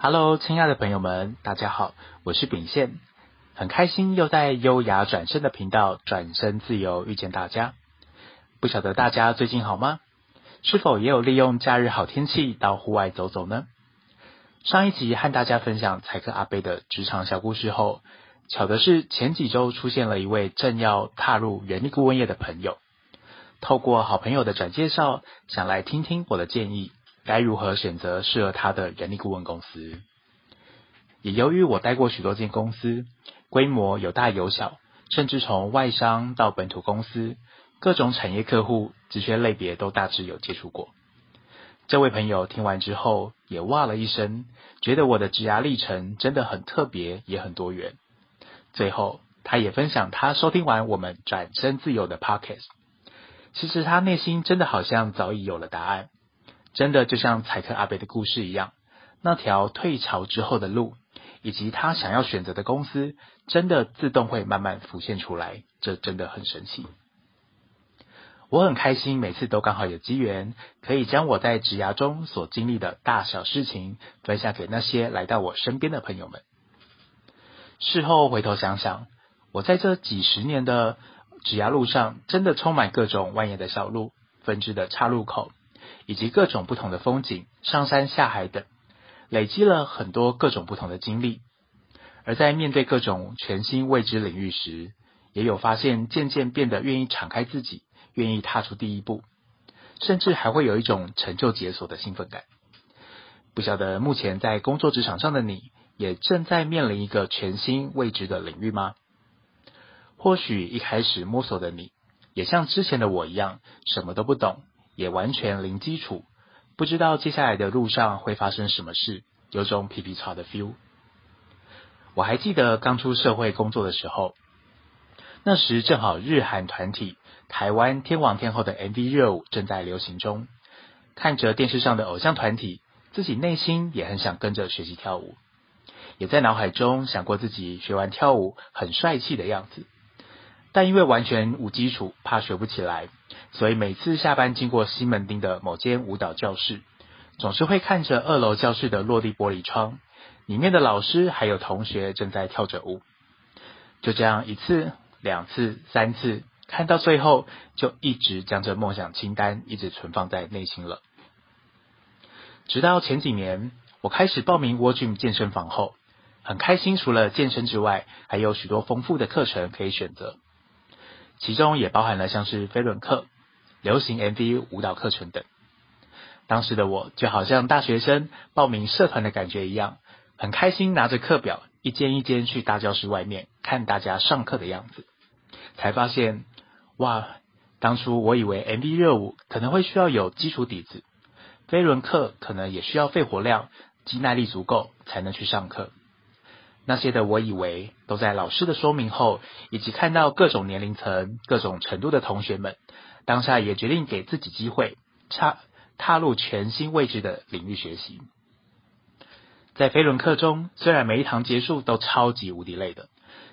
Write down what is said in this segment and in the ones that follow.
Hello，亲爱的朋友们，大家好，我是秉宪，很开心又在优雅转身的频道转身自由遇见大家。不晓得大家最近好吗？是否也有利用假日好天气到户外走走呢？上一集和大家分享财课阿贝的职场小故事后，巧的是前几周出现了一位正要踏入人力顾问业的朋友，透过好朋友的转介绍，想来听听我的建议。该如何选择适合他的人力顾问公司？也由于我待过许多间公司，规模有大有小，甚至从外商到本土公司，各种产业客户、职缺类别都大致有接触过。这位朋友听完之后也哇了一声，觉得我的职涯历程真的很特别，也很多元。最后，他也分享他收听完我们转身自由的 Podcast，其实他内心真的好像早已有了答案。真的就像彩克阿北的故事一样，那条退潮之后的路，以及他想要选择的公司，真的自动会慢慢浮现出来。这真的很神奇。我很开心，每次都刚好有机缘，可以将我在职涯中所经历的大小事情，分享给那些来到我身边的朋友们。事后回头想想，我在这几十年的职涯路上，真的充满各种蜿蜒的小路、分支的岔路口。以及各种不同的风景，上山下海等，累积了很多各种不同的经历。而在面对各种全新未知领域时，也有发现渐渐变得愿意敞开自己，愿意踏出第一步，甚至还会有一种成就解锁的兴奋感。不晓得目前在工作职场上的你，也正在面临一个全新未知的领域吗？或许一开始摸索的你，也像之前的我一样，什么都不懂。也完全零基础，不知道接下来的路上会发生什么事，有种皮皮草的 feel。我还记得刚出社会工作的时候，那时正好日韩团体台湾天王天后的 MV 热舞正在流行中，看着电视上的偶像团体，自己内心也很想跟着学习跳舞，也在脑海中想过自己学完跳舞很帅气的样子，但因为完全无基础，怕学不起来。所以每次下班经过西门町的某间舞蹈教室，总是会看着二楼教室的落地玻璃窗，里面的老师还有同学正在跳着舞。就这样一次、两次、三次，看到最后，就一直将这梦想清单一直存放在内心了。直到前几年，我开始报名 w o r Gym 健身房后，很开心，除了健身之外，还有许多丰富的课程可以选择，其中也包含了像是飞轮课。流行 MV 舞蹈课程等，当时的我就好像大学生报名社团的感觉一样，很开心，拿着课表一间一间去大教室外面看大家上课的样子，才发现，哇，当初我以为 MV 热舞可能会需要有基础底子，飞轮课可能也需要肺活量、肌耐力足够才能去上课，那些的我以为都在老师的说明后，以及看到各种年龄层、各种程度的同学们。当下也决定给自己机会，踏踏入全新未知的领域学习。在飞轮课中，虽然每一堂结束都超级无敌累的，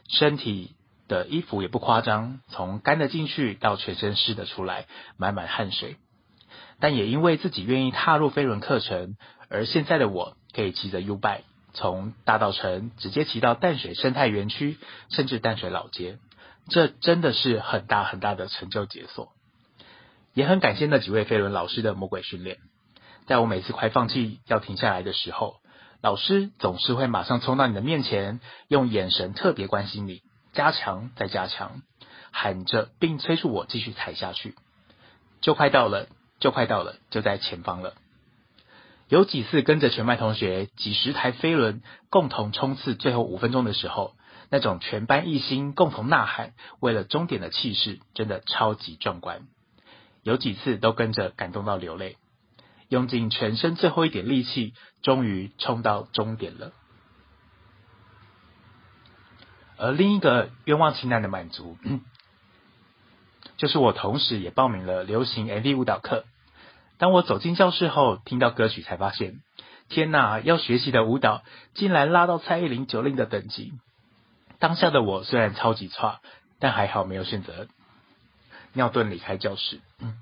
身体的衣服也不夸张，从干的进去到全身湿的出来，满满汗水。但也因为自己愿意踏入飞轮课程，而现在的我可以骑着 U-Bike 从大稻城直接骑到淡水生态园区，甚至淡水老街，这真的是很大很大的成就解锁。也很感谢那几位飞轮老师的魔鬼训练，在我每次快放弃要停下来的时候，老师总是会马上冲到你的面前，用眼神特别关心你，加强再加强，喊着并催促我继续踩下去，就快到了，就快到了，就在前方了。有几次跟着全班同学几十台飞轮共同冲刺最后五分钟的时候，那种全班一心共同呐喊，为了终点的气势，真的超级壮观。有几次都跟着感动到流泪，用尽全身最后一点力气，终于冲到终点了。而另一个愿望清单的满足，就是我同时也报名了流行 MV 舞蹈课。当我走进教室后，听到歌曲，才发现，天哪！要学习的舞蹈竟然拉到蔡依林、九令的等级。当下的我虽然超级差，但还好没有选择。尿遁离开教室，嗯，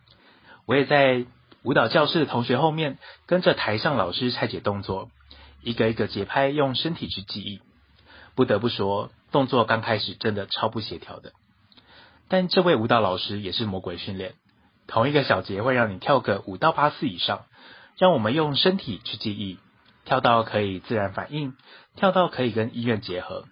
我也在舞蹈教室的同学后面跟着台上老师拆解动作，一个一个节拍用身体去记忆。不得不说，动作刚开始真的超不协调的。但这位舞蹈老师也是魔鬼训练，同一个小节会让你跳个五到八次以上，让我们用身体去记忆，跳到可以自然反应，跳到可以跟音乐结合。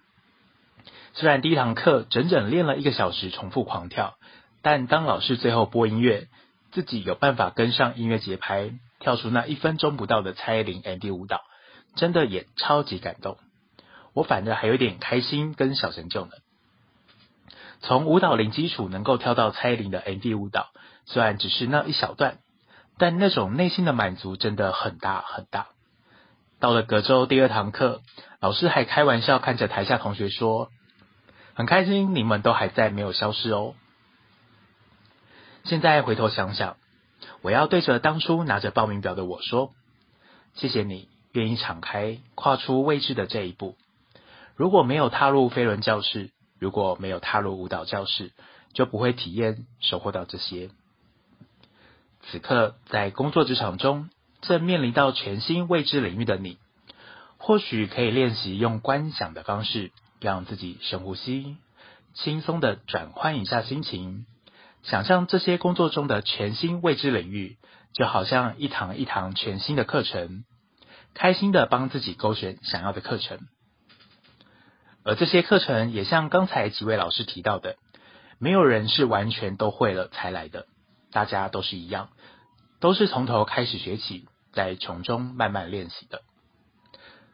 虽然第一堂课整整练了一个小时重复狂跳，但当老师最后播音乐，自己有办法跟上音乐节拍，跳出那一分钟不到的蔡依林 MV 舞蹈，真的也超级感动。我反正还有点开心跟小成就呢。从舞蹈零基础能够跳到蔡依林的 MV 舞蹈，虽然只是那一小段，但那种内心的满足真的很大很大。到了隔周第二堂课，老师还开玩笑看着台下同学说。很开心你们都还在，没有消失哦。现在回头想想，我要对着当初拿着报名表的我说：谢谢你愿意敞开，跨出未知的这一步。如果没有踏入飞轮教室，如果没有踏入舞蹈教室，就不会体验收获到这些。此刻在工作职场中，正面临到全新未知领域的你，或许可以练习用观想的方式。让自己深呼吸，轻松的转换一下心情，想象这些工作中的全新未知领域，就好像一堂一堂全新的课程，开心的帮自己勾选想要的课程。而这些课程也像刚才几位老师提到的，没有人是完全都会了才来的，大家都是一样，都是从头开始学起，在从中慢慢练习的。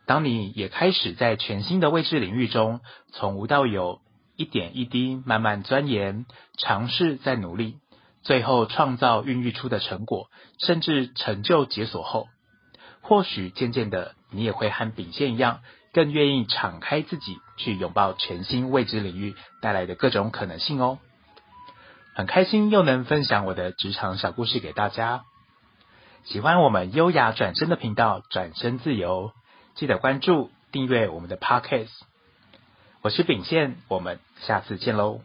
当你也开始在全新的未知领域中，从无到有，一点一滴慢慢钻研、尝试、再努力，最后创造孕育出的成果，甚至成就解锁后，或许渐渐的，你也会和秉宪一样，更愿意敞开自己，去拥抱全新未知领域带来的各种可能性哦。很开心又能分享我的职场小故事给大家，喜欢我们优雅转身的频道，转身自由。记得关注、订阅我们的 Podcast，我是秉宪，我们下次见喽。